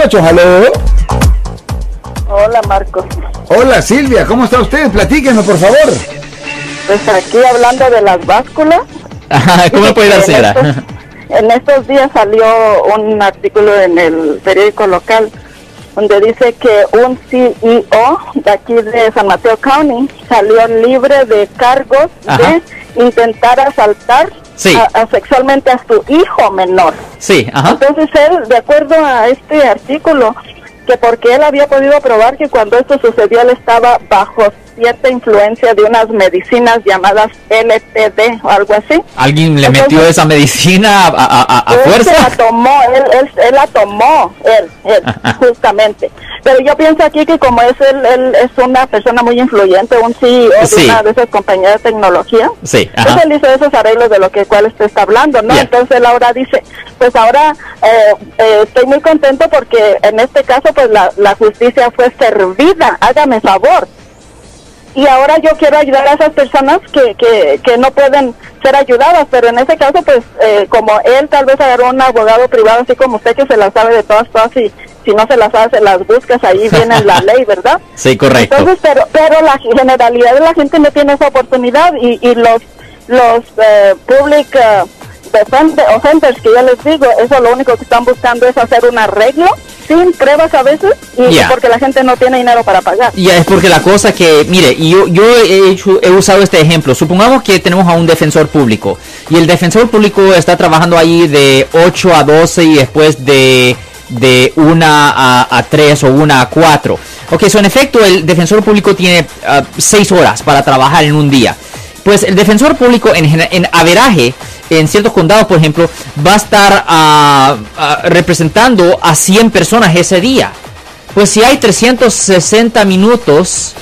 38. ¡Halo! Hola, Marcos. Hola, Silvia. ¿Cómo está usted? Platíquenos, por favor. Pues aquí hablando de las básculas. ¿Cómo le puede dar, señora? En estos días salió un artículo en el periódico local donde dice que un CEO de aquí de San Mateo County salió libre de cargos de intentar asaltar sexualmente a su hijo menor. Sí, ajá. Entonces él, de acuerdo a este artículo, que porque él había podido probar que cuando esto sucedió él estaba bajo cierta influencia de unas medicinas llamadas LTD o algo así. ¿Alguien le metió esa medicina a, a, fuerza? la tomó, él, él, la tomó, él, él justamente. Pero yo pienso aquí que como es él, él es una persona muy influyente, un CEO de una de esas compañías de tecnología, sí, pues él hizo esos arreglos de lo que cual usted está hablando, ¿no? Entonces él ahora dice, pues ahora eh, eh, estoy muy contento porque en este caso pues la, la justicia fue servida, hágame favor y ahora yo quiero ayudar a esas personas que, que, que no pueden ser ayudadas, pero en ese caso, pues, eh, como él tal vez agarró un abogado privado, así como usted que se la sabe de todas, todas, y si no se las sabe, se las buscas, ahí viene la ley, ¿verdad? Sí, correcto. Entonces, pero, pero la generalidad de la gente no tiene esa oportunidad y, y los, los eh, public... Uh, offenders que yo les digo, eso lo único que están buscando es hacer un arreglo sin pruebas a veces y porque la gente no tiene dinero para pagar. Ya, es porque la cosa que, mire, yo, yo he, he usado este ejemplo. Supongamos que tenemos a un defensor público y el defensor público está trabajando ahí de 8 a 12 y después de de 1 a, a 3 o 1 a 4. Ok, so en efecto el defensor público tiene 6 ah, horas para trabajar en un día. Pues el defensor público en, en averaje en ciertos condados, por ejemplo, va a estar ah, ah, representando a 100 personas ese día. Pues si hay 360 minutos,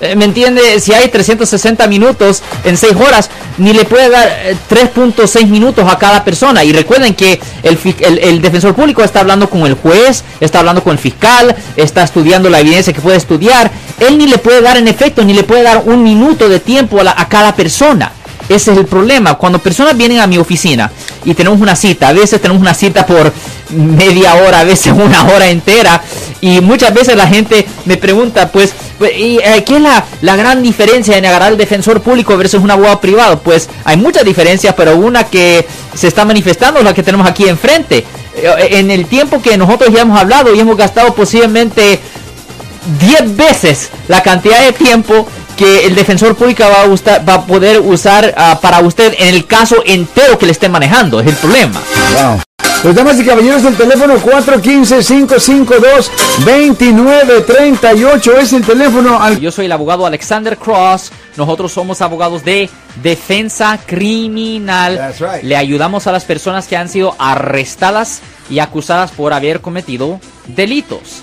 eh, ¿me entiende? Si hay 360 minutos en 6 horas, ni le puede dar 3.6 eh, minutos a cada persona. Y recuerden que el, el, defensor público está hablando con el juez, está hablando con el fiscal, está estudiando la evidencia que puede estudiar. Él ni le puede dar en efecto, ni le puede dar un minuto de tiempo a, a cada persona. Ese es el problema. Cuando personas vienen a mi oficina y tenemos una cita, a veces tenemos una cita por media hora, a veces una hora entera, y muchas veces la gente me pregunta, pues, pues ¿y, eh, ¿qué es la, la, gran diferencia en agarrar al defensor público versus un abogado privado? Pues hay muchas diferencias, pero una que se está manifestando es la que tenemos aquí enfrente. Eh, en el tiempo que nosotros ya hemos hablado y hemos gastado posiblemente 10 veces la cantidad de tiempo que el defensor público va a, va a poder usar ah, para usted en el caso entero que le esté manejando. Es el problema. Wow. Pues damas y caballeros, el teléfono 415-552-2938 es el teléfono al... Yo soy el abogado Alexander Cross. Nosotros somos abogados de defensa criminal. Le ayudamos a las personas que han sido arrestadas y acusadas por haber cometido delitos.